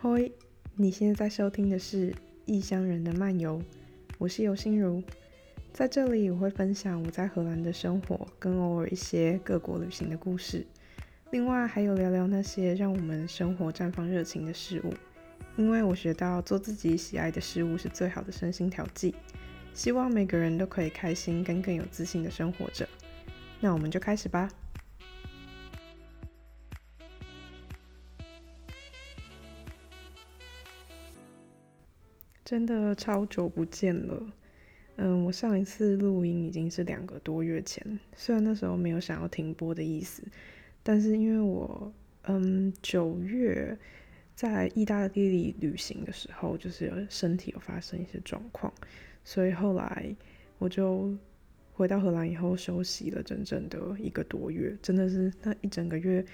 嗨，你现在在收听的是《异乡人的漫游》，我是尤心如，在这里我会分享我在荷兰的生活，跟偶尔一些各国旅行的故事，另外还有聊聊那些让我们生活绽放热情的事物。因为我学到做自己喜爱的事物是最好的身心调剂，希望每个人都可以开心跟更有自信的生活着。那我们就开始吧。真的超久不见了，嗯，我上一次录音已经是两个多月前，虽然那时候没有想要停播的意思，但是因为我，嗯，九月。在意大利旅行的时候，就是身体有发生一些状况，所以后来我就回到荷兰以后休息了整整的一个多月，真的是那一整个月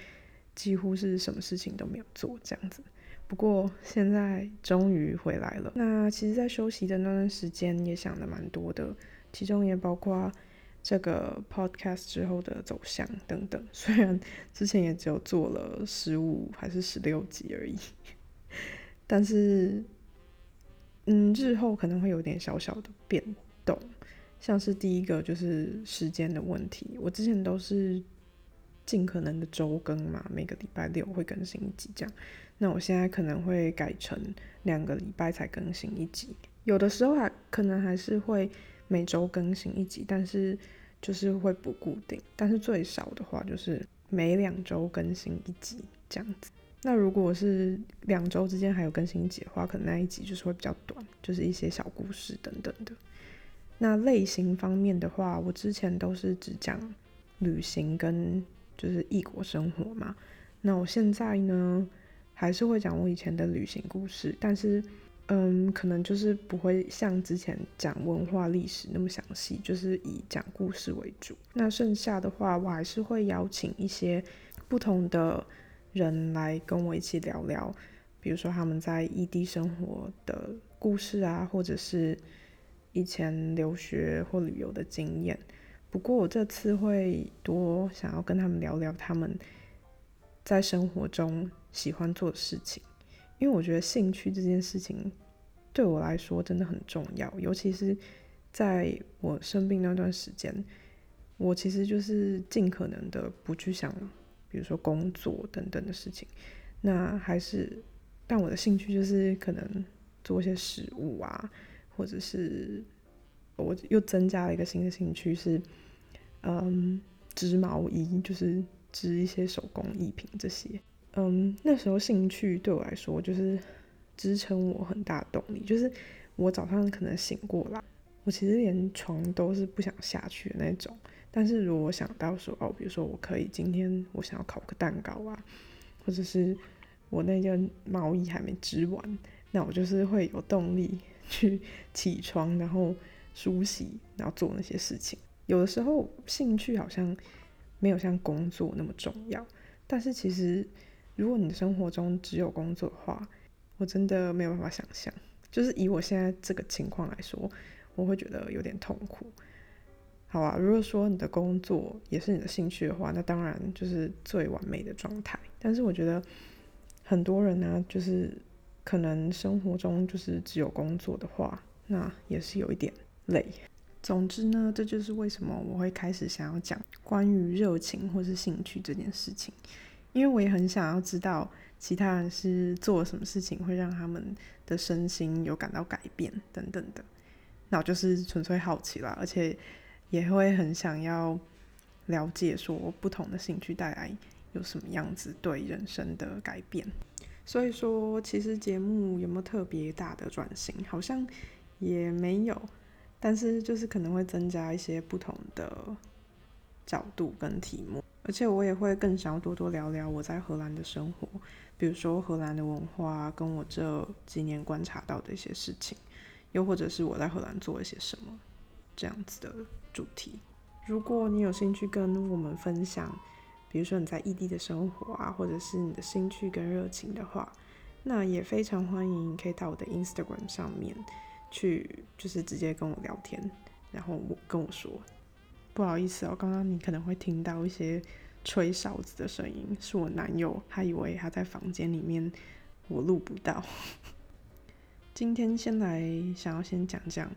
几乎是什么事情都没有做这样子。不过现在终于回来了。那其实，在休息的那段时间也想的蛮多的，其中也包括。这个 podcast 之后的走向等等，虽然之前也只有做了十五还是十六集而已，但是，嗯，日后可能会有点小小的变动，像是第一个就是时间的问题，我之前都是尽可能的周更嘛，每个礼拜六会更新一集这样，那我现在可能会改成两个礼拜才更新一集，有的时候还可能还是会。每周更新一集，但是就是会不固定，但是最少的话就是每两周更新一集这样子。那如果是两周之间还有更新一集的话，可能那一集就是会比较短，就是一些小故事等等的。那类型方面的话，我之前都是只讲旅行跟就是异国生活嘛。那我现在呢，还是会讲我以前的旅行故事，但是。嗯，可能就是不会像之前讲文化历史那么详细，就是以讲故事为主。那剩下的话，我还是会邀请一些不同的人来跟我一起聊聊，比如说他们在异地生活的故事啊，或者是以前留学或旅游的经验。不过我这次会多想要跟他们聊聊他们在生活中喜欢做的事情。因为我觉得兴趣这件事情对我来说真的很重要，尤其是在我生病那段时间，我其实就是尽可能的不去想，比如说工作等等的事情。那还是，但我的兴趣就是可能做一些食物啊，或者是我又增加了一个新的兴趣是，嗯，织毛衣，就是织一些手工艺品这些。嗯，那时候兴趣对我来说就是支撑我很大动力。就是我早上可能醒过来，我其实连床都是不想下去的那种。但是如果想到说哦，比如说我可以今天我想要烤个蛋糕啊，或者是我那件毛衣还没织完，那我就是会有动力去起床，然后梳洗，然后做那些事情。有的时候兴趣好像没有像工作那么重要，但是其实。如果你的生活中只有工作的话，我真的没有办法想象。就是以我现在这个情况来说，我会觉得有点痛苦。好啊，如果说你的工作也是你的兴趣的话，那当然就是最完美的状态。但是我觉得很多人呢，就是可能生活中就是只有工作的话，那也是有一点累。总之呢，这就是为什么我会开始想要讲关于热情或是兴趣这件事情。因为我也很想要知道其他人是做了什么事情会让他们的身心有感到改变等等的，那我就是纯粹好奇啦，而且也会很想要了解说不同的兴趣带来有什么样子对人生的改变。所以说，其实节目有没有特别大的转型，好像也没有，但是就是可能会增加一些不同的角度跟题目。而且我也会更想要多多聊聊我在荷兰的生活，比如说荷兰的文化，跟我这几年观察到的一些事情，又或者是我在荷兰做了些什么这样子的主题。如果你有兴趣跟我们分享，比如说你在异地的生活啊，或者是你的兴趣跟热情的话，那也非常欢迎可以到我的 Instagram 上面去，就是直接跟我聊天，然后我跟我说。不好意思哦，刚刚你可能会听到一些吹哨子的声音，是我男友，他以为他在房间里面我录不到。今天先来想要先讲讲，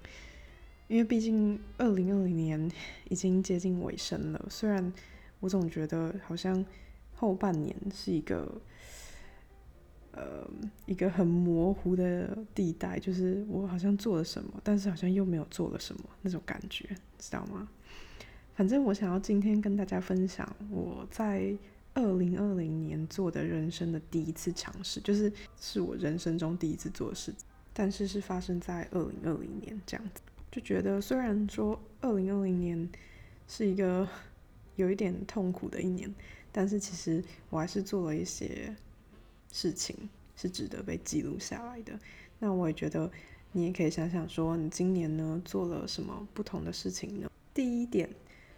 因为毕竟二零二零年已经接近尾声了，虽然我总觉得好像后半年是一个。呃，一个很模糊的地带，就是我好像做了什么，但是好像又没有做了什么那种感觉，知道吗？反正我想要今天跟大家分享我在二零二零年做的人生的第一次尝试，就是是我人生中第一次做的事，但是是发生在二零二零年这样子，就觉得虽然说二零二零年是一个有一点痛苦的一年，但是其实我还是做了一些。事情是值得被记录下来的。那我也觉得你也可以想想说，你今年呢做了什么不同的事情呢？第一点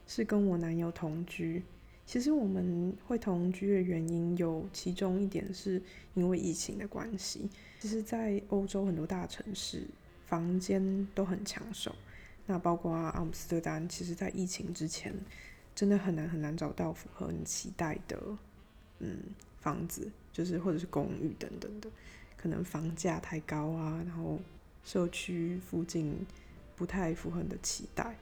是跟我男友同居。其实我们会同居的原因有其中一点是因为疫情的关系。其实，在欧洲很多大城市，房间都很抢手。那包括阿姆斯特丹，其实在疫情之前，真的很难很难找到符合你期待的，嗯，房子。就是或者是公寓等等的，可能房价太高啊，然后社区附近不太符合你的期待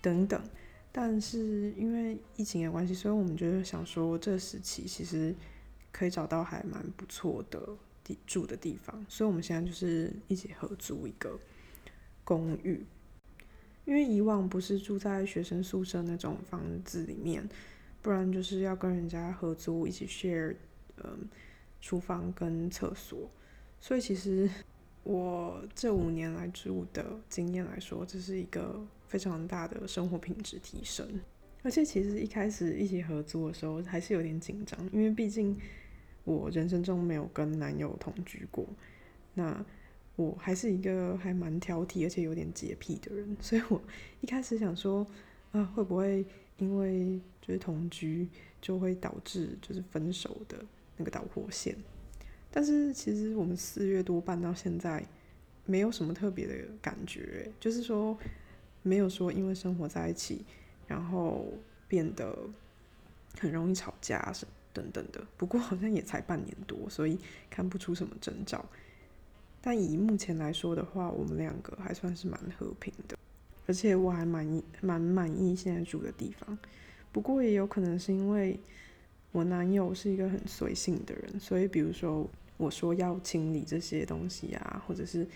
等等。但是因为疫情的关系，所以我们就是想说，这时期其实可以找到还蛮不错的地住的地方，所以我们现在就是一起合租一个公寓。因为以往不是住在学生宿舍那种房子里面，不然就是要跟人家合租一起 share。嗯，厨房跟厕所，所以其实我这五年来住的经验来说，这是一个非常大的生活品质提升。而且其实一开始一起合租的时候还是有点紧张，因为毕竟我人生中没有跟男友同居过，那我还是一个还蛮挑剔而且有点洁癖的人，所以我一开始想说啊，会不会因为就是同居就会导致就是分手的。那个导火线，但是其实我们四月多办到现在，没有什么特别的感觉，就是说没有说因为生活在一起，然后变得很容易吵架什等等的。不过好像也才半年多，所以看不出什么征兆。但以目前来说的话，我们两个还算是蛮和平的，而且我还满意蛮满意现在住的地方。不过也有可能是因为。我男友是一个很随性的人，所以比如说我说要清理这些东西啊，或者是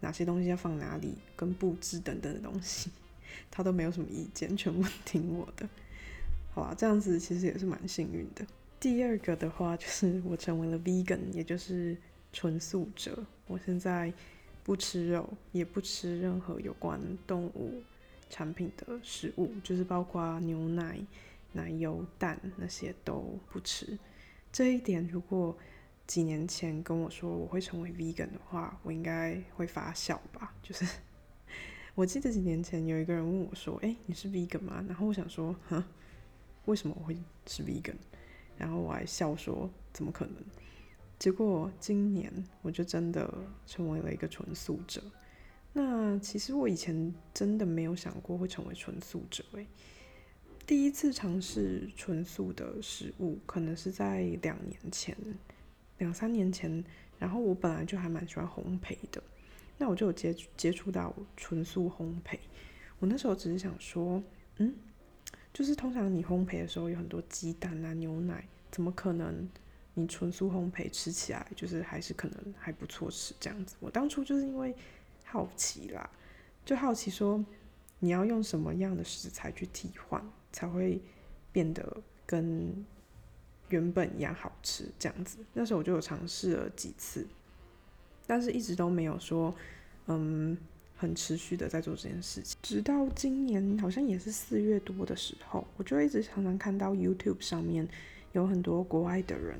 哪些东西要放哪里，跟布置等等的东西，他都没有什么意见，全部 听我的。好吧，这样子其实也是蛮幸运的。第二个的话就是我成为了 vegan，也就是纯素者。我现在不吃肉，也不吃任何有关动物产品的食物，就是包括牛奶。奶油、蛋那些都不吃，这一点如果几年前跟我说我会成为 vegan 的话，我应该会发笑吧。就是 我记得几年前有一个人问我说：“哎，你是 vegan 吗？”然后我想说：“哼，为什么我会是 vegan？” 然后我还笑说：“怎么可能？”结果今年我就真的成为了一个纯素者。那其实我以前真的没有想过会成为纯素者，诶。第一次尝试纯素的食物，可能是在两年前、两三年前。然后我本来就还蛮喜欢烘焙的，那我就有接接触到纯素烘焙。我那时候只是想说，嗯，就是通常你烘焙的时候有很多鸡蛋啊、牛奶，怎么可能你纯素烘焙吃起来就是还是可能还不错吃这样子？我当初就是因为好奇啦，就好奇说你要用什么样的食材去替换。才会变得跟原本一样好吃，这样子。那时候我就有尝试了几次，但是一直都没有说，嗯，很持续的在做这件事情。直到今年好像也是四月多的时候，我就一直常常看到 YouTube 上面有很多国外的人，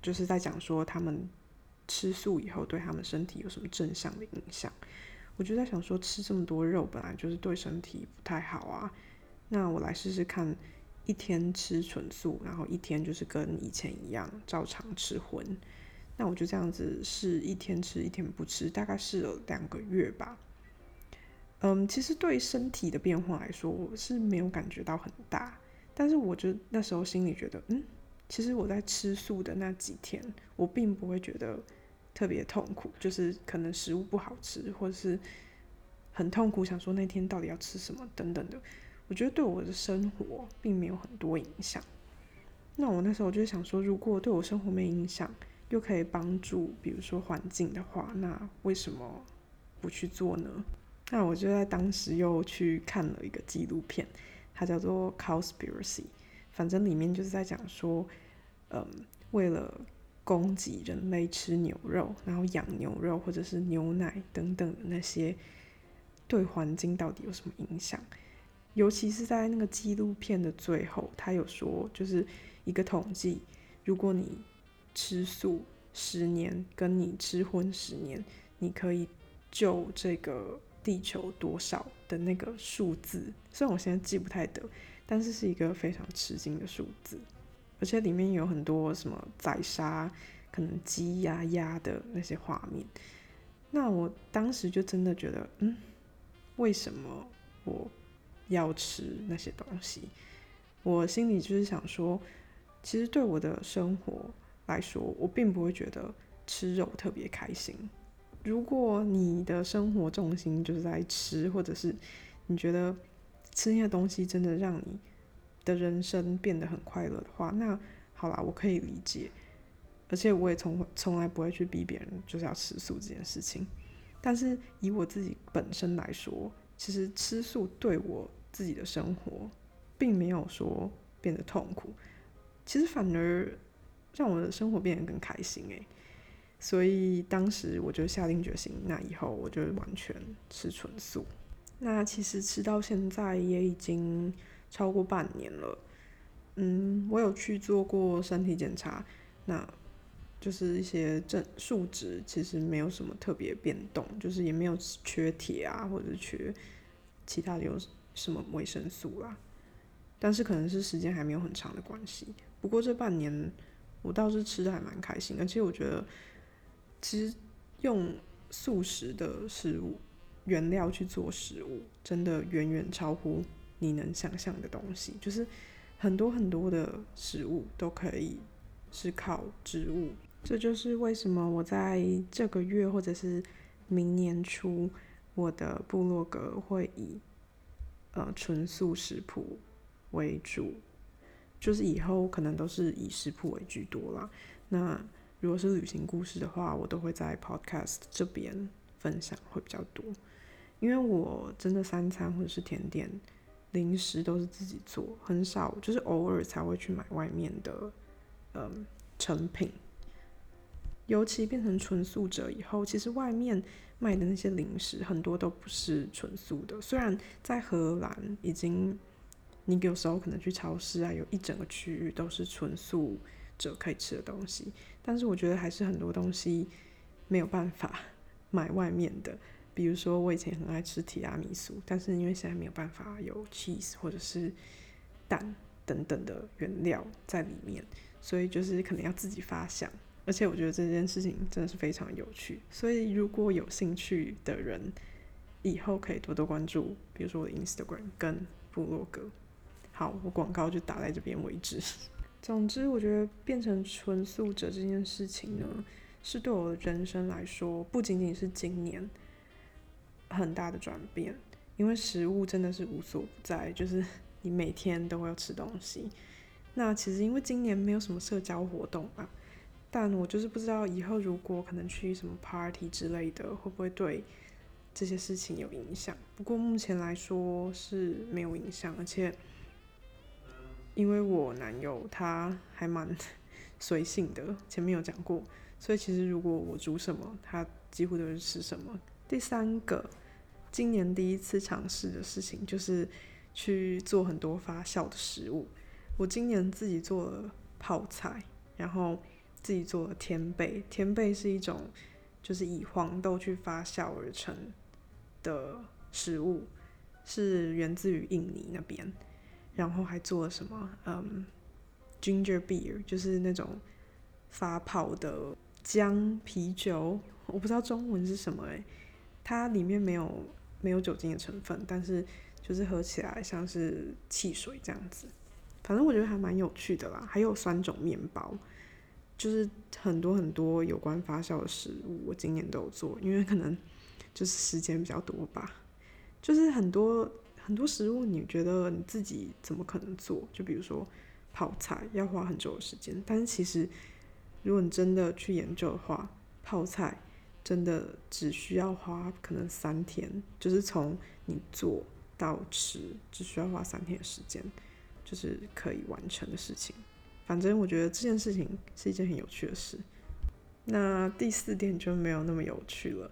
就是在讲说他们吃素以后对他们身体有什么正向的影响。我就在想说，吃这么多肉本来就是对身体不太好啊。那我来试试看，一天吃纯素，然后一天就是跟以前一样照常吃荤。那我就这样子试，一天吃一天不吃，大概试了两个月吧。嗯，其实对身体的变化来说，我是没有感觉到很大。但是我就那时候心里觉得，嗯，其实我在吃素的那几天，我并不会觉得特别痛苦，就是可能食物不好吃，或者是很痛苦，想说那天到底要吃什么等等的。我觉得对我的生活并没有很多影响。那我那时候就想说，如果对我生活没影响，又可以帮助，比如说环境的话，那为什么不去做呢？那我就在当时又去看了一个纪录片，它叫做《Cowspiracy》，反正里面就是在讲说，嗯，为了供给人类吃牛肉，然后养牛肉或者是牛奶等等的那些，对环境到底有什么影响？尤其是在那个纪录片的最后，他有说，就是一个统计，如果你吃素十年，跟你吃荤十年，你可以救这个。地球多少的那个数字，虽然我现在记不太得，但是是一个非常吃惊的数字，而且里面有很多什么宰杀可能鸡呀鸭的那些画面。那我当时就真的觉得，嗯，为什么我要吃那些东西？我心里就是想说，其实对我的生活来说，我并不会觉得吃肉特别开心。如果你的生活重心就是在吃，或者是你觉得吃那些东西真的让你的人生变得很快乐的话，那好啦，我可以理解，而且我也从从来不会去逼别人就是要吃素这件事情。但是以我自己本身来说，其实吃素对我自己的生活并没有说变得痛苦，其实反而让我的生活变得更开心诶。所以当时我就下定决心，那以后我就完全吃纯素。那其实吃到现在也已经超过半年了。嗯，我有去做过身体检查，那就是一些正数值其实没有什么特别变动，就是也没有缺铁啊，或者缺其他的有什么维生素啦。但是可能是时间还没有很长的关系。不过这半年我倒是吃的还蛮开心，而且我觉得。其实用素食的食物原料去做食物，真的远远超乎你能想象的东西。就是很多很多的食物都可以是靠植物，这就是为什么我在这个月或者是明年初，我的部落格会以呃纯素食谱为主，就是以后可能都是以食谱为居多啦。那如果是旅行故事的话，我都会在 Podcast 这边分享会比较多，因为我真的三餐或者是甜点、零食都是自己做，很少就是偶尔才会去买外面的嗯成品。尤其变成纯素者以后，其实外面卖的那些零食很多都不是纯素的。虽然在荷兰已经，你有时候可能去超市啊，有一整个区域都是纯素。者可以吃的东西，但是我觉得还是很多东西没有办法 买外面的。比如说，我以前很爱吃提拉米苏，但是因为现在没有办法有 cheese 或者是蛋等等的原料在里面，所以就是可能要自己发想。而且我觉得这件事情真的是非常有趣，所以如果有兴趣的人，以后可以多多关注，比如说我的 Instagram 跟部落格。好，我广告就打在这边为止。总之，我觉得变成纯素者这件事情呢，是对我的人生来说，不仅仅是今年很大的转变。因为食物真的是无所不在，就是 你每天都会要吃东西。那其实因为今年没有什么社交活动嘛，但我就是不知道以后如果可能去什么 party 之类的，会不会对这些事情有影响？不过目前来说是没有影响，而且。因为我男友他还蛮 随性的，前面有讲过，所以其实如果我煮什么，他几乎都是吃什么。第三个，今年第一次尝试的事情就是去做很多发酵的食物。我今年自己做了泡菜，然后自己做了天贝。天贝是一种就是以黄豆去发酵而成的食物，是源自于印尼那边。然后还做了什么？嗯，ginger beer，就是那种发泡的姜啤酒，我不知道中文是什么诶，它里面没有没有酒精的成分，但是就是喝起来像是汽水这样子。反正我觉得还蛮有趣的啦。还有酸种面包，就是很多很多有关发酵的食物，我今年都有做，因为可能就是时间比较多吧。就是很多很多食物，你觉得你自己怎么可能做？就比如说泡菜，要花很久的时间，但是其实如果你真的去研究的话，泡菜真的只需要花可能三天，就是从你做到吃，只需要花三天的时间。就是可以完成的事情，反正我觉得这件事情是一件很有趣的事。那第四点就没有那么有趣了。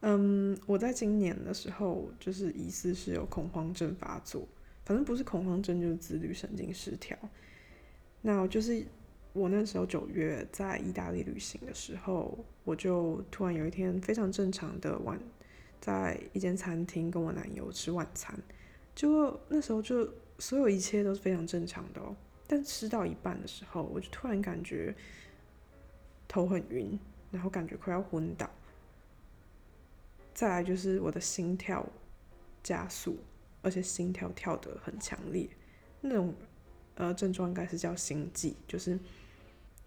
嗯，我在今年的时候就是疑似是有恐慌症发作，反正不是恐慌症就是自律神经失调。那就是我那时候九月在意大利旅行的时候，我就突然有一天非常正常的晚在一间餐厅跟我男友吃晚餐，就那时候就。所有一切都是非常正常的哦，但吃到一半的时候，我就突然感觉头很晕，然后感觉快要昏倒。再来就是我的心跳加速，而且心跳跳得很强烈，那种呃症状应该是叫心悸，就是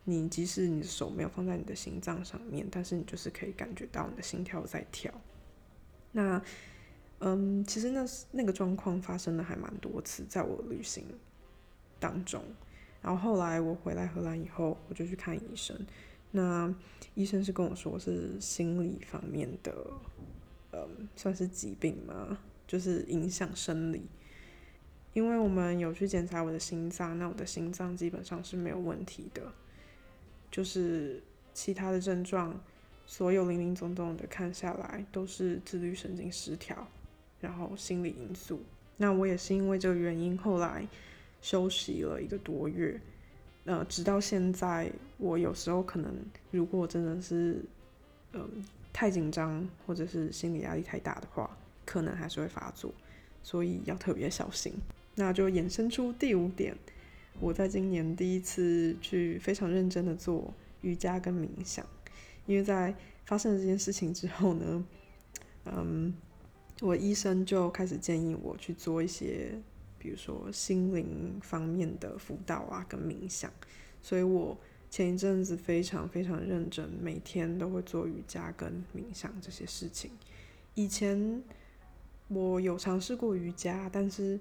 你即使你的手没有放在你的心脏上面，但是你就是可以感觉到你的心跳在跳。那嗯，其实那那个状况发生的还蛮多次，在我旅行当中。然后后来我回来荷兰以后，我就去看医生。那医生是跟我说是心理方面的，嗯，算是疾病吗，就是影响生理。因为我们有去检查我的心脏，那我的心脏基本上是没有问题的，就是其他的症状，所有零零总总的看下来，都是自律神经失调。然后心理因素，那我也是因为这个原因，后来休息了一个多月，呃，直到现在，我有时候可能如果真的是，嗯，太紧张或者是心理压力太大的话，可能还是会发作，所以要特别小心。那就衍生出第五点，我在今年第一次去非常认真的做瑜伽跟冥想，因为在发生了这件事情之后呢，嗯。我医生就开始建议我去做一些，比如说心灵方面的辅导啊，跟冥想。所以我前一阵子非常非常认真，每天都会做瑜伽跟冥想这些事情。以前我有尝试过瑜伽，但是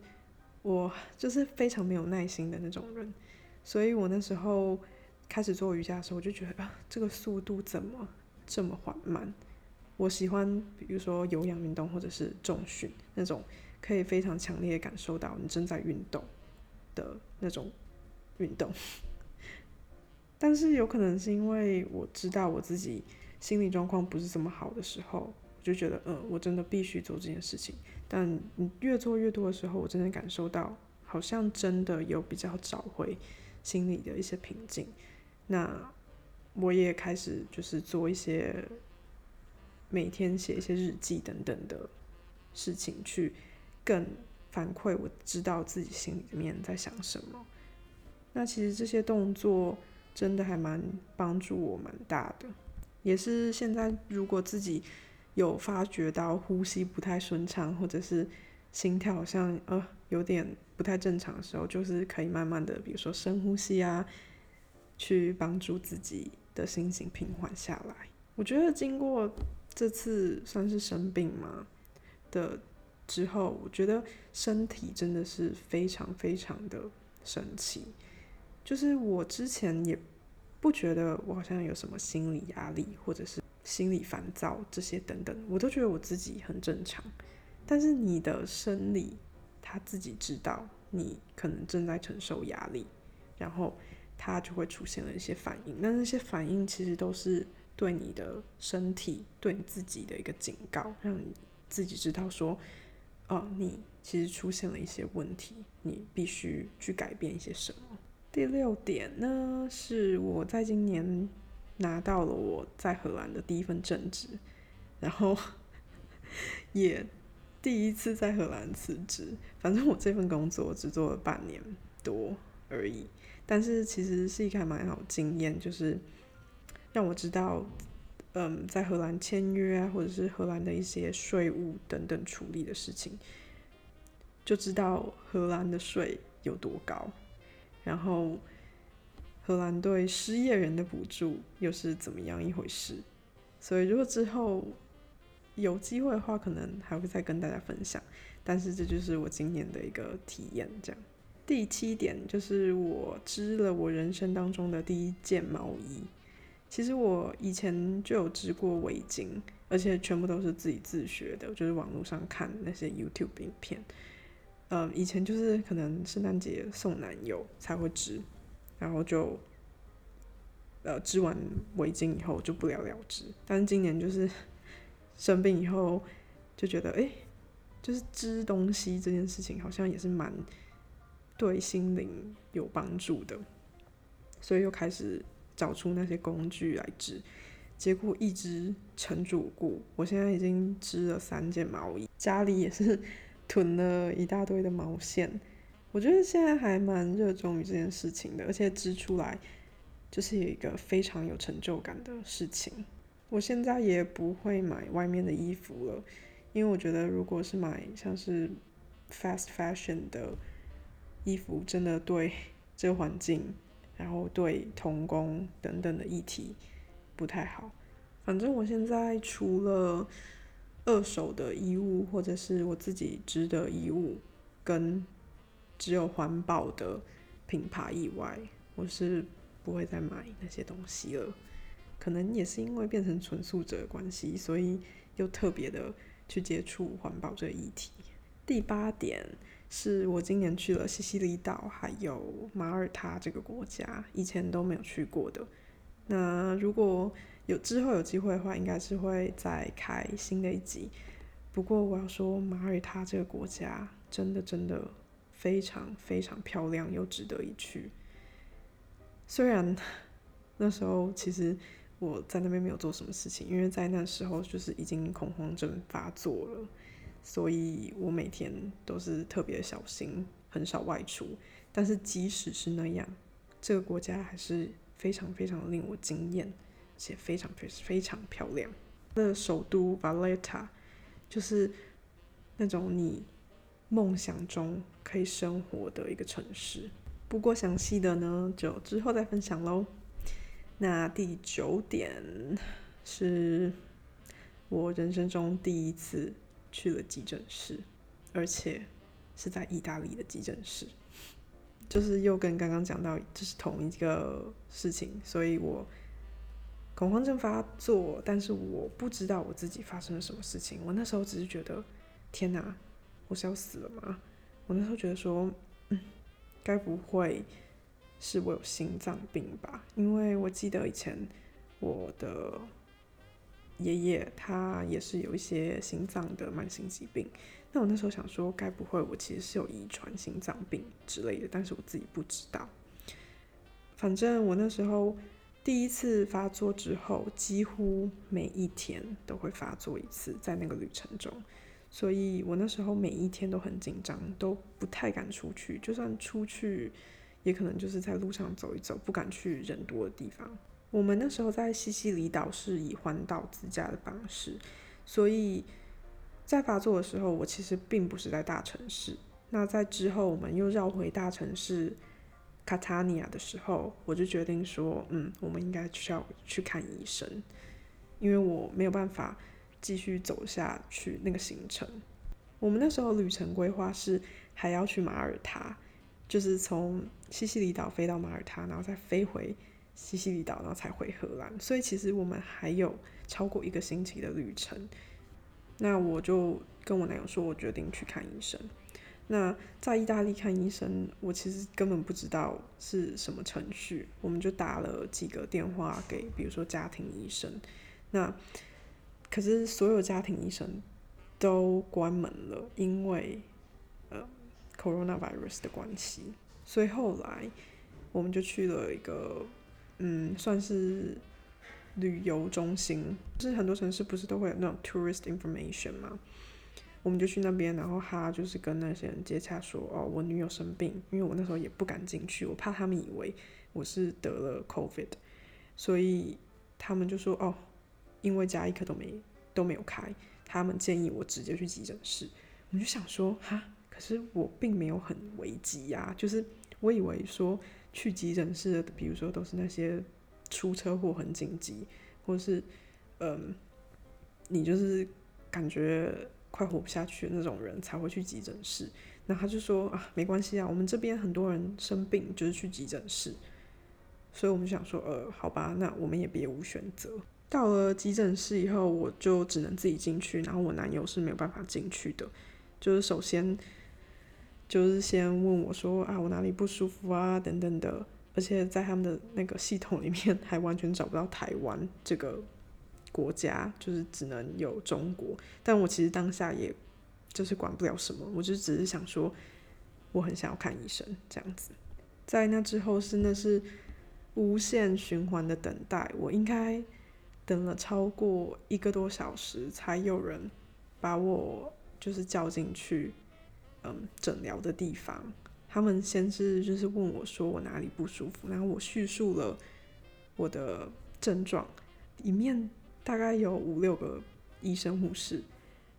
我就是非常没有耐心的那种人，所以我那时候开始做瑜伽的时候，我就觉得啊，这个速度怎么这么缓慢？我喜欢，比如说有氧运动或者是重训那种，可以非常强烈感受到你正在运动的那种运动。但是有可能是因为我知道我自己心理状况不是这么好的时候，我就觉得，嗯，我真的必须做这件事情。但你越做越多的时候，我真的感受到好像真的有比较找回心里的一些平静。那我也开始就是做一些。每天写一些日记等等的事情，去更反馈我知道自己心里面在想什么。那其实这些动作真的还蛮帮助我蛮大的，也是现在如果自己有发觉到呼吸不太顺畅，或者是心跳好像呃有点不太正常的时候，就是可以慢慢的，比如说深呼吸啊，去帮助自己的心情平缓下来。我觉得经过。这次算是生病嘛的之后，我觉得身体真的是非常非常的神奇。就是我之前也不觉得我好像有什么心理压力或者是心理烦躁这些等等，我都觉得我自己很正常。但是你的生理他自己知道你可能正在承受压力，然后他就会出现了一些反应。那那些反应其实都是。对你的身体，对你自己的一个警告，让你自己知道说，哦，你其实出现了一些问题，你必须去改变一些什么。第六点呢，是我在今年拿到了我在荷兰的第一份正职，然后 也第一次在荷兰辞职。反正我这份工作只做了半年多而已，但是其实是一个蛮好经验，就是。让我知道，嗯，在荷兰签约啊，或者是荷兰的一些税务等等处理的事情，就知道荷兰的税有多高。然后荷兰对失业人的补助又是怎么样一回事？所以如果之后有机会的话，可能还会再跟大家分享。但是这就是我今年的一个体验，这样。第七点就是我织了我人生当中的第一件毛衣。其实我以前就有织过围巾，而且全部都是自己自学的，就是网络上看那些 YouTube 影片。呃，以前就是可能圣诞节送男友才会织，然后就呃织完围巾以后就不了了之。但是今年就是 生病以后就觉得，哎，就是织东西这件事情好像也是蛮对心灵有帮助的，所以又开始找出那些工具来织。结果一直成主顾，我现在已经织了三件毛衣，家里也是。囤了一大堆的毛线，我觉得现在还蛮热衷于这件事情的，而且织出来就是有一个非常有成就感的事情。我现在也不会买外面的衣服了，因为我觉得如果是买像是 fast fashion 的衣服，真的对这个环境，然后对童工等等的议题不太好。反正我现在除了二手的衣物，或者是我自己织的衣物，跟只有环保的品牌以外，我是不会再买那些东西了。可能也是因为变成纯素者的关系，所以又特别的去接触环保这个议题。第八点是我今年去了西西里岛，还有马耳他这个国家，以前都没有去过的。那如果有之后有机会的话，应该是会再开新的一集。不过我要说，马耳他这个国家真的真的非常非常漂亮，又值得一去。虽然 那时候其实我在那边没有做什么事情，因为在那时候就是已经恐慌症发作了，所以我每天都是特别小心，很少外出。但是即使是那样，这个国家还是非常非常令我惊艳。且非常非非常漂亮。的首都 Valletta 就是那种你梦想中可以生活的一个城市。不过详细的呢，就之后再分享喽。那第九点是我人生中第一次去了急诊室，而且是在意大利的急诊室，就是又跟刚刚讲到这是同一个事情，所以我。恐慌症发作，但是我不知道我自己发生了什么事情。我那时候只是觉得，天哪，我是要死了吗？我那时候觉得说，嗯，该不会是我有心脏病吧？因为我记得以前我的爷爷他也是有一些心脏的慢性疾病。那我那时候想说，该不会我其实是有遗传心脏病之类的？但是我自己不知道。反正我那时候。第一次发作之后，几乎每一天都会发作一次，在那个旅程中，所以我那时候每一天都很紧张，都不太敢出去，就算出去，也可能就是在路上走一走，不敢去人多的地方。我们那时候在西西里岛是以环岛自驾的方式，所以在发作的时候，我其实并不是在大城市。那在之后，我们又绕回大城市。卡塔尼亚的时候，我就决定说，嗯，我们应该需要去看医生，因为我没有办法继续走下去那个行程。我们那时候旅程规划是还要去马耳他，就是从西西里岛飞到马耳他，然后再飞回西西里岛，然后才回荷兰。所以其实我们还有超过一个星期的旅程。那我就跟我男友说，我决定去看医生。那在意大利看医生，我其实根本不知道是什么程序，我们就打了几个电话给，比如说家庭医生。那可是所有家庭医生都关门了，因为呃，coronavirus 的关系。所以后来我们就去了一个，嗯，算是旅游中心，就是很多城市不是都会有那种 tourist information 吗？我们就去那边，然后他就是跟那些人接洽说：“哦，我女友生病，因为我那时候也不敢进去，我怕他们以为我是得了 COVID，所以他们就说：哦，因为加医科都没都没有开，他们建议我直接去急诊室。我就想说：哈，可是我并没有很危急呀，就是我以为说去急诊室的，比如说都是那些出车祸很紧急，或是嗯，你就是感觉快活不下去的那种人才会去急诊室。那他就说啊，没关系啊，我们这边很多人生病就是去急诊室，所以我们就想说，呃，好吧，那我们也别无选择。到了急诊室以后，我就只能自己进去，然后我男友是没有办法进去的。就是首先就是先问我说啊，我哪里不舒服啊，等等的，而且在他们的那个系统里面还完全找不到台湾这个国家，就是只能有中国。但我其实当下也。就是管不了什么，我就只是想说，我很想要看医生这样子。在那之后，真的是无限循环的等待。我应该等了超过一个多小时，才有人把我就是叫进去，嗯，诊疗的地方。他们先是就是问我说我哪里不舒服，然后我叙述了我的症状，里面大概有五六个医生护士。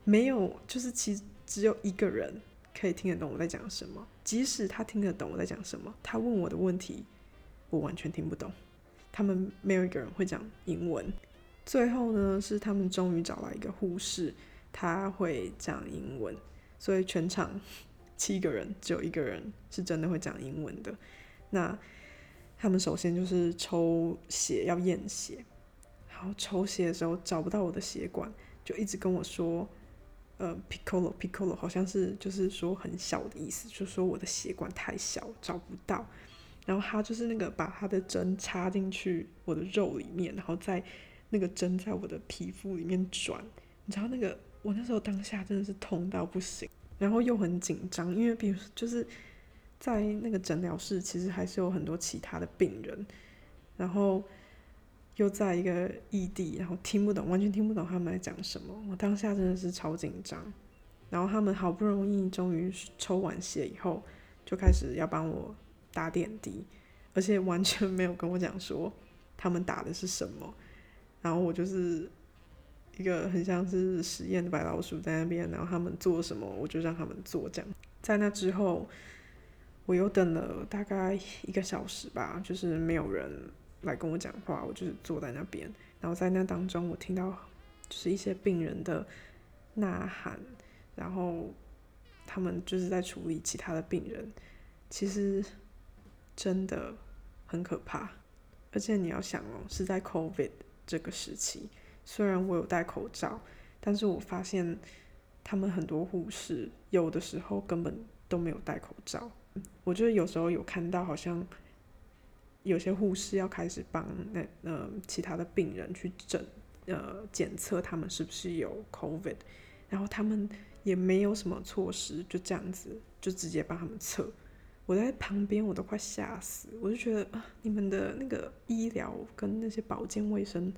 没有，就是其只有一个人可以听得懂我在讲什么。即使他听得懂我在讲什么，他问我的问题，我完全听不懂。他们没有一个人会讲英文。最后呢，是他们终于找来一个护士，他会讲英文。所以全场 七个人，只有一个人是真的会讲英文的。那他们首先就是抽血要验血，然后抽血的时候找不到我的血管，就一直跟我说。呃，piccolo piccolo 好像是就是说很小的意思，就说我的血管太小找不到，然后他就是那个把他的针插进去我的肉里面，然后在那个针在我的皮肤里面转，你知道那个我那时候当下真的是痛到不行，然后又很紧张，因为比如就是在那个诊疗室其实还是有很多其他的病人，然后。又在一个异地，然后听不懂，完全听不懂他们在讲什么。我当下真的是超紧张。然后他们好不容易终于抽完血以后，就开始要帮我打点滴，而且完全没有跟我讲说他们打的是什么。然后我就是一个很像是实验的白老鼠在那边，然后他们做什么我就让他们做这样。在那之后，我又等了大概一个小时吧，就是没有人。来跟我讲话，我就是坐在那边，然后在那当中，我听到就是一些病人的呐喊，然后他们就是在处理其他的病人，其实真的很可怕。而且你要想哦，是在 COVID 这个时期，虽然我有戴口罩，但是我发现他们很多护士有的时候根本都没有戴口罩。我觉得有时候有看到好像。有些护士要开始帮那呃其他的病人去诊呃检测他们是不是有 COVID，然后他们也没有什么措施，就这样子就直接帮他们测。我在旁边我都快吓死，我就觉得啊你们的那个医疗跟那些保健卫生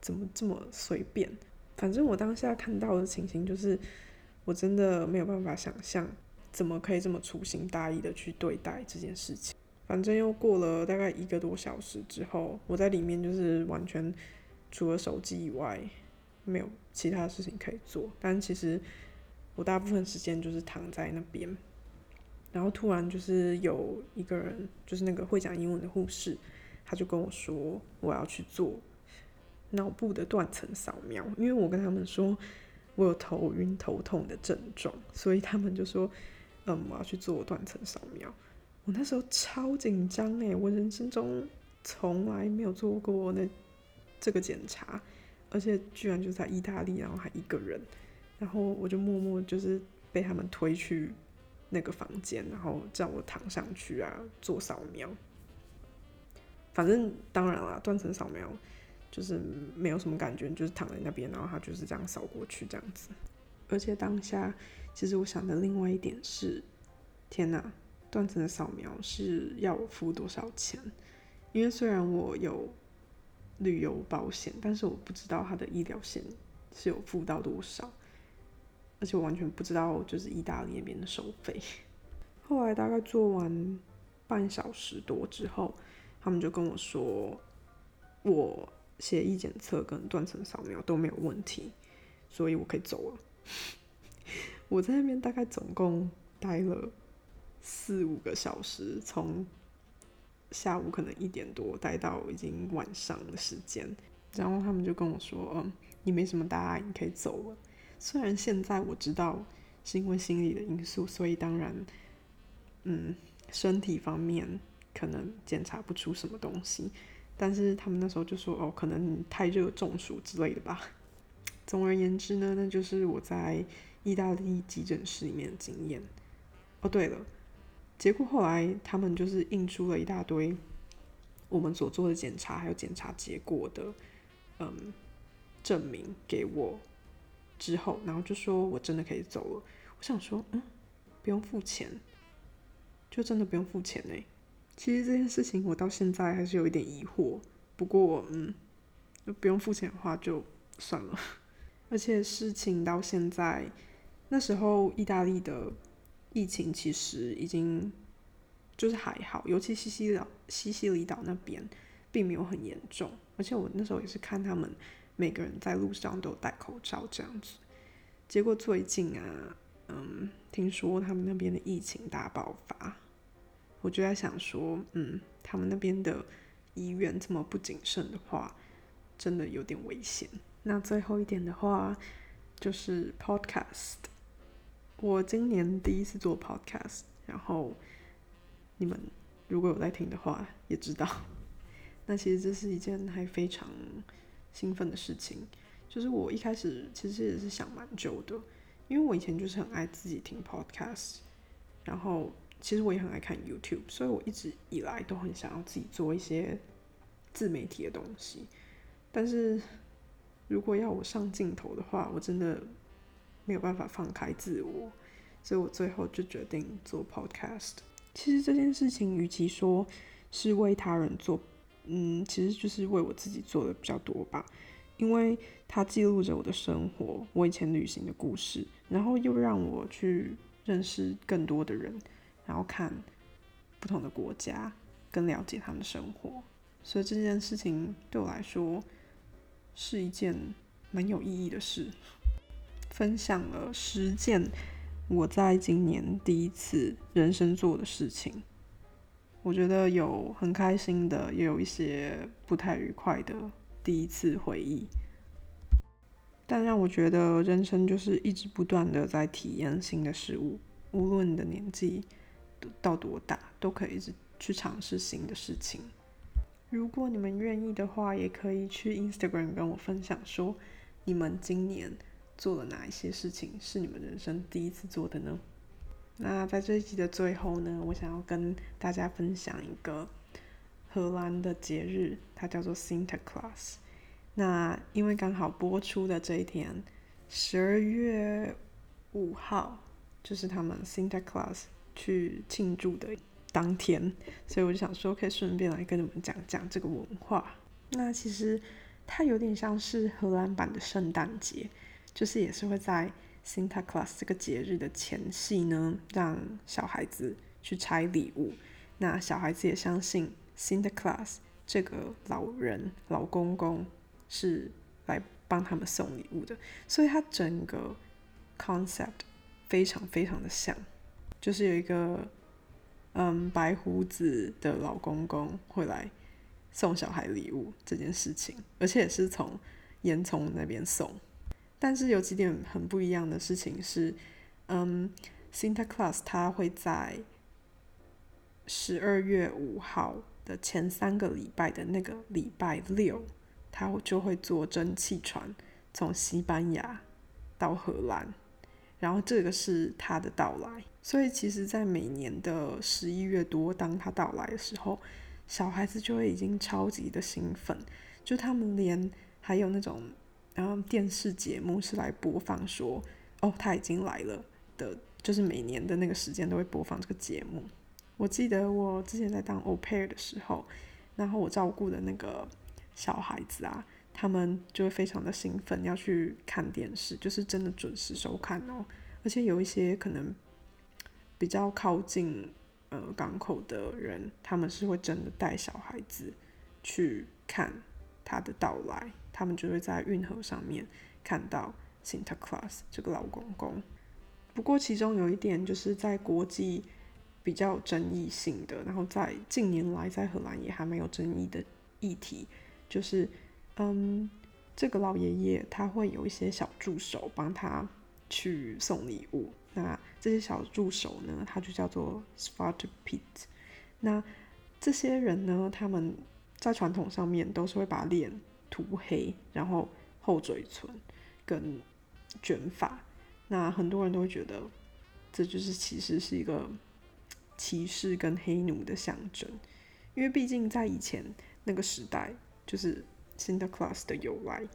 怎么这么随便？反正我当下看到的情形就是，我真的没有办法想象怎么可以这么粗心大意的去对待这件事情。反正又过了大概一个多小时之后，我在里面就是完全除了手机以外，没有其他事情可以做。但其实我大部分时间就是躺在那边，然后突然就是有一个人，就是那个会讲英文的护士，他就跟我说我要去做脑部的断层扫描，因为我跟他们说我有头晕头痛的症状，所以他们就说嗯我要去做断层扫描。我那时候超紧张诶，我人生中从来没有做过那这个检查，而且居然就在意大利，然后还一个人，然后我就默默就是被他们推去那个房间，然后叫我躺上去啊做扫描。反正当然了，断层扫描就是没有什么感觉，就是躺在那边，然后他就是这样扫过去这样子。而且当下其实我想的另外一点是，天哪！断层扫描是要我付多少钱？因为虽然我有旅游保险，但是我不知道他的医疗险是有付到多少，而且我完全不知道就是意大利那边的收费。后来大概做完半小时多之后，他们就跟我说，我血液检测跟断层扫描都没有问题，所以我可以走了。我在那边大概总共待了。四五个小时，从下午可能一点多待到已经晚上的时间，然后他们就跟我说：“嗯，你没什么大碍，你可以走了。”虽然现在我知道是因为心理的因素，所以当然，嗯，身体方面可能检查不出什么东西，但是他们那时候就说：“哦，可能太热中暑之类的吧。”总而言之呢，那就是我在意大利急诊室里面的经验。哦，对了。结果后来他们就是印出了一大堆我们所做的检查，还有检查结果的嗯证明给我之后，然后就说我真的可以走了。我想说，嗯，不用付钱，就真的不用付钱呢。其实这件事情我到现在还是有一点疑惑。不过，嗯，就不用付钱的话就算了。而且事情到现在，那时候意大利的。疫情其实已经就是还好，尤其西西岛西西里岛那边并没有很严重，而且我那时候也是看他们每个人在路上都有戴口罩这样子。结果最近啊，嗯，听说他们那边的疫情大爆发，我就在想说，嗯，他们那边的医院这么不谨慎的话，真的有点危险。那最后一点的话，就是 podcast。我今年第一次做 podcast，然后你们如果有在听的话，也知道，那其实这是一件还非常兴奋的事情。就是我一开始其实也是想蛮久的，因为我以前就是很爱自己听 podcast，然后其实我也很爱看 YouTube，所以我一直以来都很想要自己做一些自媒体的东西。但是如果要我上镜头的话，我真的。没有办法放开自我，所以我最后就决定做 podcast。其实这件事情，与其说是为他人做，嗯，其实就是为我自己做的比较多吧。因为它记录着我的生活，我以前旅行的故事，然后又让我去认识更多的人，然后看不同的国家，更了解他们的生活。所以这件事情对我来说是一件蛮有意义的事。分享了十件我在今年第一次人生做的事情，我觉得有很开心的，也有一些不太愉快的第一次回忆。但让我觉得人生就是一直不断的在体验新的事物，无论你的年纪到多大，都可以一直去尝试新的事情。如果你们愿意的话，也可以去 Instagram 跟我分享说你们今年。做了哪一些事情是你们人生第一次做的呢？那在这一集的最后呢，我想要跟大家分享一个荷兰的节日，它叫做 Sinterklaas。那因为刚好播出的这一天，十二月五号，就是他们 Sinterklaas 去庆祝的当天，所以我就想说，可以顺便来跟你们讲讲这个文化。那其实它有点像是荷兰版的圣诞节。就是也是会在 Sinterklaas 这个节日的前夕呢，让小孩子去拆礼物。那小孩子也相信 Sinterklaas 这个老人老公公是来帮他们送礼物的，所以他整个 concept 非常非常的像，就是有一个嗯白胡子的老公公会来送小孩礼物这件事情，而且也是从烟囱那边送。但是有几点很不一样的事情是，嗯，Sinterklaas 他会在十二月五号的前三个礼拜的那个礼拜六，他就会坐蒸汽船从西班牙到荷兰，然后这个是他的到来。所以其实，在每年的十一月多，当他到来的时候，小孩子就会已经超级的兴奋，就他们连还有那种。然后电视节目是来播放说，哦，他已经来了的，就是每年的那个时间都会播放这个节目。我记得我之前在当 au pair 的时候，然后我照顾的那个小孩子啊，他们就会非常的兴奋要去看电视，就是真的准时收看哦。而且有一些可能比较靠近呃港口的人，他们是会真的带小孩子去看他的到来。他们就会在运河上面看到 Santa Claus 这个老公公。不过其中有一点就是在国际比较争议性的，然后在近年来在荷兰也还蛮有争议的议题，就是嗯，这个老爷爷他会有一些小助手帮他去送礼物，那这些小助手呢，他就叫做 s p a r t p i t 那这些人呢，他们在传统上面都是会把脸涂黑，然后厚嘴唇跟卷发，那很多人都会觉得这就是其实是一个歧视跟黑奴的象征，因为毕竟在以前那个时代，就是 Sinterklaas 的由来，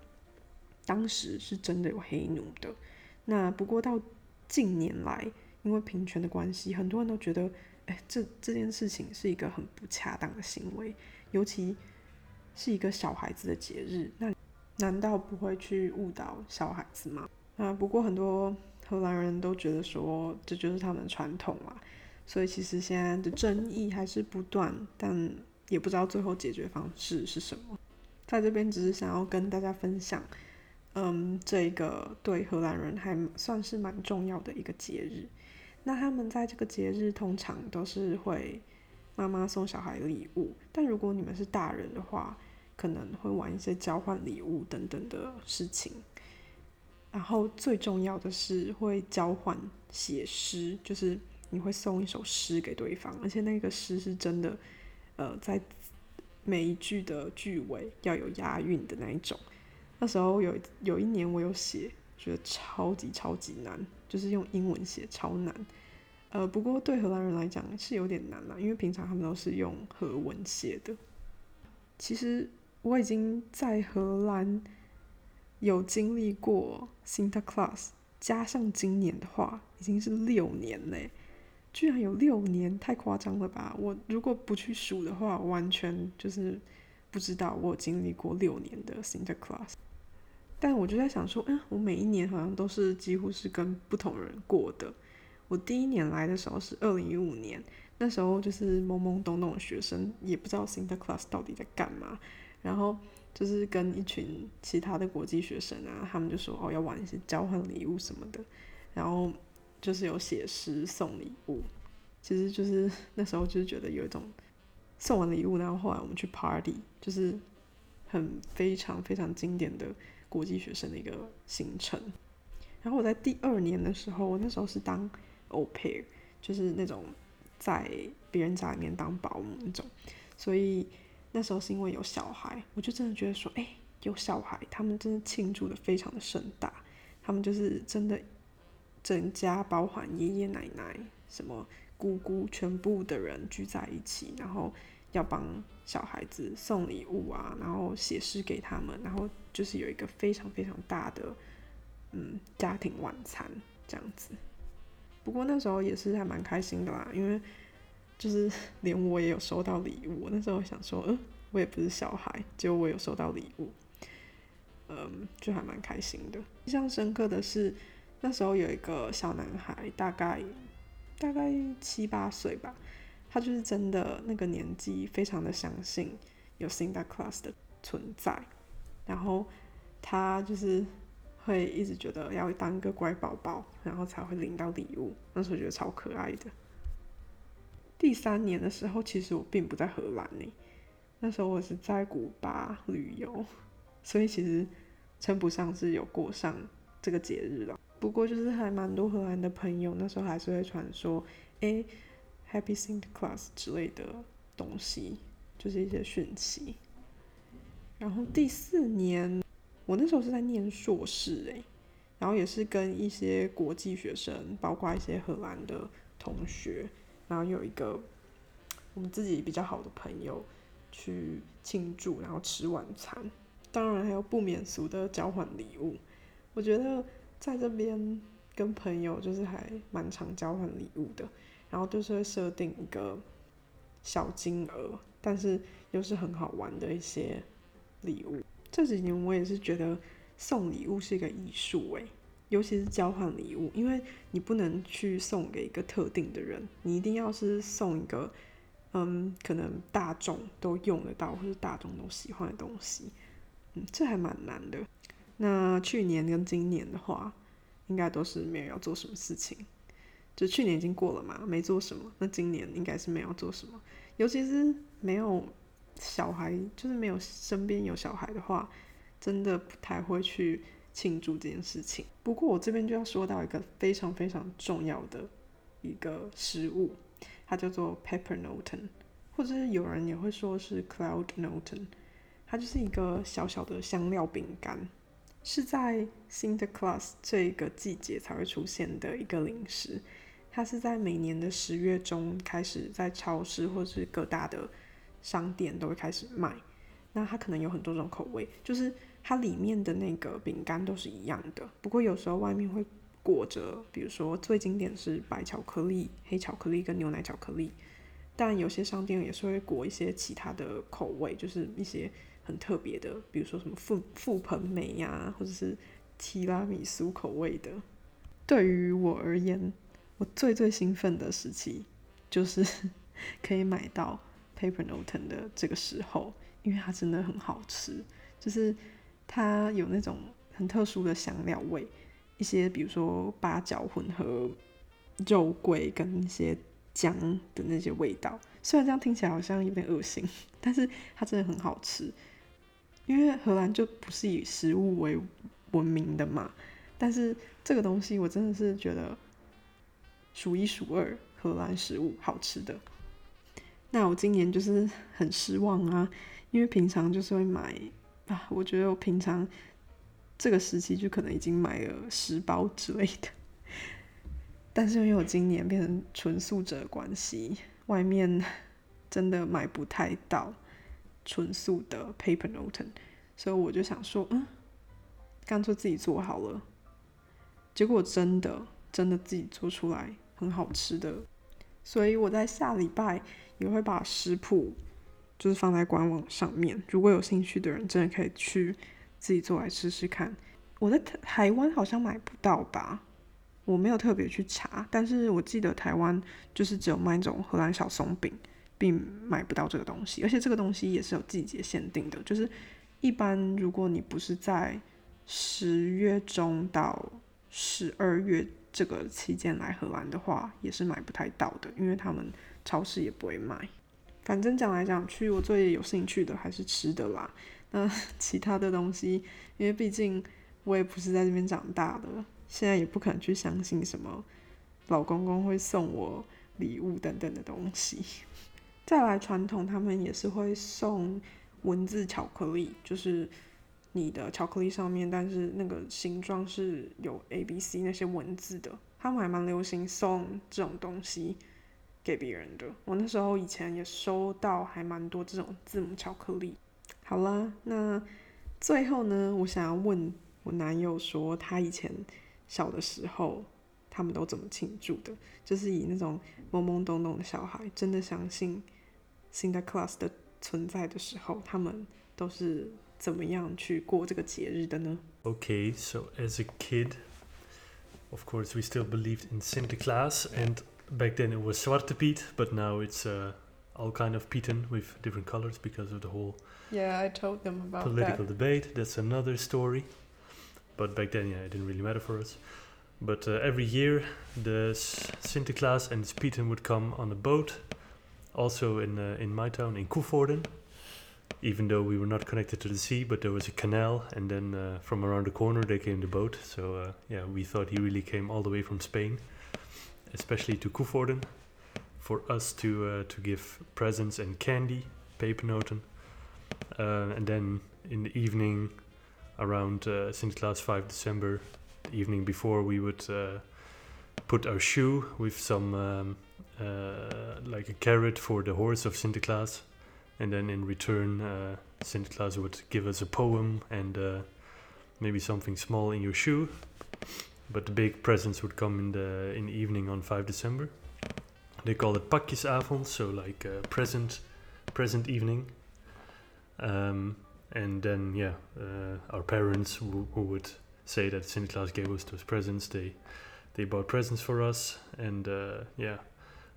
当时是真的有黑奴的。那不过到近年来，因为平权的关系，很多人都觉得。哎，这这件事情是一个很不恰当的行为，尤其是一个小孩子的节日，那难道不会去误导小孩子吗？啊，不过很多荷兰人都觉得说这就是他们的传统啊，所以其实现在的争议还是不断，但也不知道最后解决方式是什么。在这边只是想要跟大家分享，嗯，这个对荷兰人还算是蛮重要的一个节日。那他们在这个节日通常都是会妈妈送小孩礼物，但如果你们是大人的话，可能会玩一些交换礼物等等的事情。然后最重要的是会交换写诗，就是你会送一首诗给对方，而且那个诗是真的，呃，在每一句的句尾要有押韵的那一种。那时候有有一年我有写。觉得超级超级难，就是用英文写超难。呃，不过对荷兰人来讲是有点难了，因为平常他们都是用荷文写的。其实我已经在荷兰有经历过 Sinterklaas，加上今年的话，已经是六年嘞，居然有六年，太夸张了吧？我如果不去数的话，完全就是不知道我经历过六年的 Sinterklaas。但我就在想说，嗯，我每一年好像都是几乎是跟不同人过的。我第一年来的时候是二零一五年，那时候就是懵懵懂懂的学生，也不知道 Sinterklaas 到底在干嘛。然后就是跟一群其他的国际学生啊，他们就说哦要玩一些交换礼物什么的，然后就是有写诗送礼物。其实就是 那时候就是觉得有一种送完礼物，然后后来我们去 party，就是很非常非常经典的。国际学生的一个行程，然后我在第二年的时候，我那时候是当 au pair，就是那种在别人家里面当保姆那种，所以那时候是因为有小孩，我就真的觉得说，哎，有小孩，他们真的庆祝的非常的盛大，他们就是真的整家包含爷爷奶奶、什么姑姑，全部的人聚在一起，然后。要帮小孩子送礼物啊，然后写诗给他们，然后就是有一个非常非常大的嗯家庭晚餐这样子。不过那时候也是还蛮开心的啦，因为就是 连我也有收到礼物。那时候我想说，嗯，我也不是小孩，结果我有收到礼物，嗯，就还蛮开心的。印象深刻的是那时候有一个小男孩，大概大概七八岁吧。他就是真的那个年纪，非常的相信有 Santa Claus 的存在，然后他就是会一直觉得要当个乖宝宝，然后才会领到礼物。那时候觉得超可爱的。第三年的时候，其实我并不在荷兰呢，那时候我是在古巴旅游，所以其实称不上是有过上这个节日了。不过就是还蛮多荷兰的朋友，那时候还是会传说，哎。Happy s i n t Class 之类的东西，就是一些讯息。然后第四年，我那时候是在念硕士诶，然后也是跟一些国际学生，包括一些荷兰的同学，然后有一个我们自己比较好的朋友去庆祝，然后吃晚餐。当然还有不免俗的交换礼物。我觉得在这边跟朋友就是还蛮常交换礼物的。然后就是会设定一个小金额，但是又是很好玩的一些礼物。这几年我也是觉得送礼物是一个艺术诶，尤其是交换礼物，因为你不能去送给一个特定的人，你一定要是送一个嗯，可能大众都用得到或者大众都喜欢的东西。嗯，这还蛮难的。那去年跟今年的话，应该都是没有要做什么事情。就去年已经过了嘛，没做什么，那今年应该是没有做什么，尤其是没有小孩，就是没有身边有小孩的话，真的不太会去庆祝这件事情。不过我这边就要说到一个非常非常重要的一个食物，它叫做 Pepper Norton，或者是有人也会说是 Cloud Norton，它就是一个小小的香料饼干。是在 Sinterklaas 这个季节才会出现的一个零食，它是在每年的十月中开始在超市或是各大的商店都会开始卖。那它可能有很多种口味，就是它里面的那个饼干都是一样的，不过有时候外面会裹着，比如说最经典是白巧克力、黑巧克力跟牛奶巧克力，但有些商店也是会裹一些其他的口味，就是一些。很特别的，比如说什么覆覆盆梅呀，或者是提拉米苏口味的。对于我而言，我最最兴奋的时期就是 可以买到 Paper Note 的这个时候，因为它真的很好吃，就是它有那种很特殊的香料味，一些比如说八角混合肉桂跟一些姜的那些味道。虽然这样听起来好像有点恶心，但是它真的很好吃。因为荷兰就不是以食物为闻名的嘛，但是这个东西我真的是觉得数一数二荷兰食物好吃的。那我今年就是很失望啊，因为平常就是会买啊，我觉得我平常这个时期就可能已经买了十包之类的，但是因为我今年变成纯素者关系，外面真的买不太到。纯素的 paper noten，所以我就想说，嗯，干脆自己做好了。结果真的真的自己做出来很好吃的，所以我在下礼拜也会把食谱就是放在官网上面，如果有兴趣的人，真的可以去自己做来试试看。我在台湾好像买不到吧，我没有特别去查，但是我记得台湾就是只有卖那种荷兰小松饼。并买不到这个东西，而且这个东西也是有季节限定的，就是一般如果你不是在十月中到十二月这个期间来荷兰的话，也是买不太到的，因为他们超市也不会卖。反正讲来讲去，我最有兴趣的还是吃的啦。那 其他的东西，因为毕竟我也不是在这边长大的，现在也不可能去相信什么老公公会送我礼物等等的东西。再来传统，他们也是会送文字巧克力，就是你的巧克力上面，但是那个形状是有 A、B、C 那些文字的。他们还蛮流行送这种东西给别人的。我那时候以前也收到还蛮多这种字母巧克力。好啦，那最后呢，我想要问我男友说，他以前小的时候他们都怎么庆祝的？就是以那种懵懵懂懂的小孩，真的相信。Sinterklaas 的存在的时候，他们都是怎么样去过这个节日的呢？Okay, so as a kid, of course, we still believed in Sinterklaas, and back then it was Zwarte Piet, but now it's uh, all kind of Pieten with different colors because of the whole yeah, I told them about political that. debate. That's another story. But back then, yeah, it didn't really matter for us. But uh, every year, the Sinterklaas and Pieten would come on a boat also in uh, in my town in Koevoorden. Even though we were not connected to the sea, but there was a canal, and then uh, from around the corner they came the boat. So uh, yeah, we thought he really came all the way from Spain, especially to Koevoorden, for us to uh, to give presents and candy, pepernoten, uh, and then in the evening, around uh, Sinterklaas 5 December, the evening before, we would put our shoe with some um, uh, like a carrot for the horse of Sinterklaas, and then in return, uh, Sinterklaas would give us a poem and uh, maybe something small in your shoe. But the big presents would come in the in the evening on 5 December. They call it pakjesavond, so like a present present evening. Um, and then yeah, uh, our parents who, who would say that Santa Claus gave us those presents. They they bought presents for us, and uh, yeah,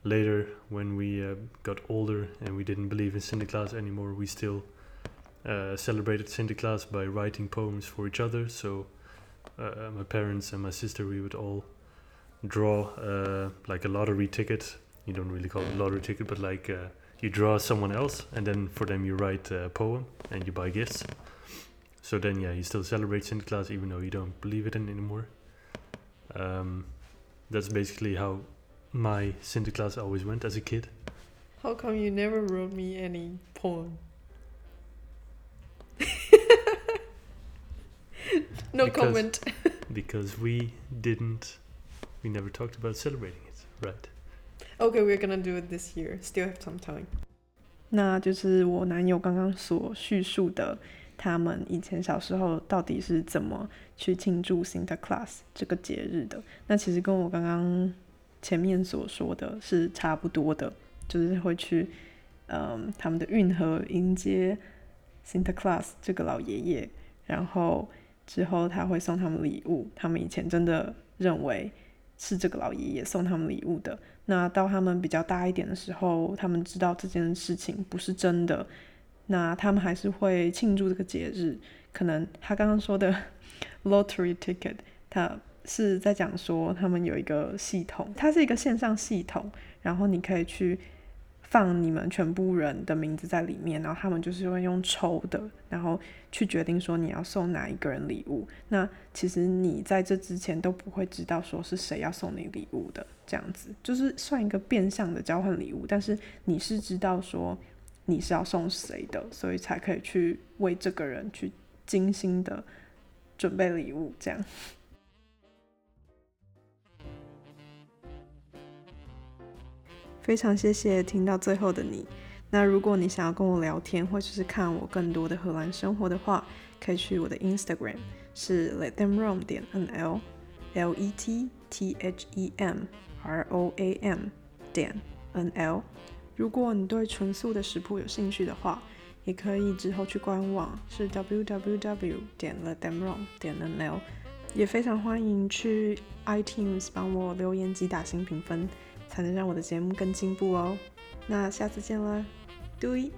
later when we uh, got older and we didn't believe in Santa Claus anymore, we still uh, celebrated Claus by writing poems for each other. So uh, my parents and my sister, we would all draw uh, like a lottery ticket. You don't really call it a lottery ticket, but like uh, you draw someone else, and then for them you write a poem and you buy gifts. So then, yeah, you still celebrate Santa Claus even though you don't believe it in anymore. Um, that's basically how my Santa Claus always went as a kid. How come you never wrote me any poem? no Because- comment. because we didn't, we never talked about celebrating it, right? Okay, we're gonna do it this year. Still have some time. 那就是我男友刚刚所叙述的，他们以前小时候到底是怎么去庆祝 Sinterklaas 这个节日的。那其实跟我刚刚前面所说的是差不多的，就是会去，嗯，他们的运河迎接 Sinterklaas 这个老爷爷，然后 之后他会送他们礼物。他们以前真的认为是这个老爷爷送他们礼物的。那到他们比较大一点的时候，他们知道这件事情不是真的，那他们还是会庆祝这个节日。可能他刚刚说的 lottery ticket，他是在讲说他们有一个系统，它是一个线上系统，然后你可以去放你们全部人的名字在里面，然后他们就是会用抽的，然后去决定说你要送哪一个人礼物。那其实你在这之前都不会知道说是谁要送你礼物的，这样子就是算一个变相的交换礼物，但是你是知道说你是要送谁的，所以才可以去为这个人去精心的准备礼物，这样。非常谢谢听到最后的你。那如果你想要跟我聊天，或者是看我更多的荷兰生活的话，可以去我的 Instagram 是 Let Them Roam 点 N L L E T T H E M R O A M 点 N L。如果你对纯素的食谱有兴趣的话，也可以之后去官网是 www 点 Let Them Roam 点 N L。也非常欢迎去 iTunes 帮我留言及打新评分，才能让我的节目更进步哦。那下次见啦，对。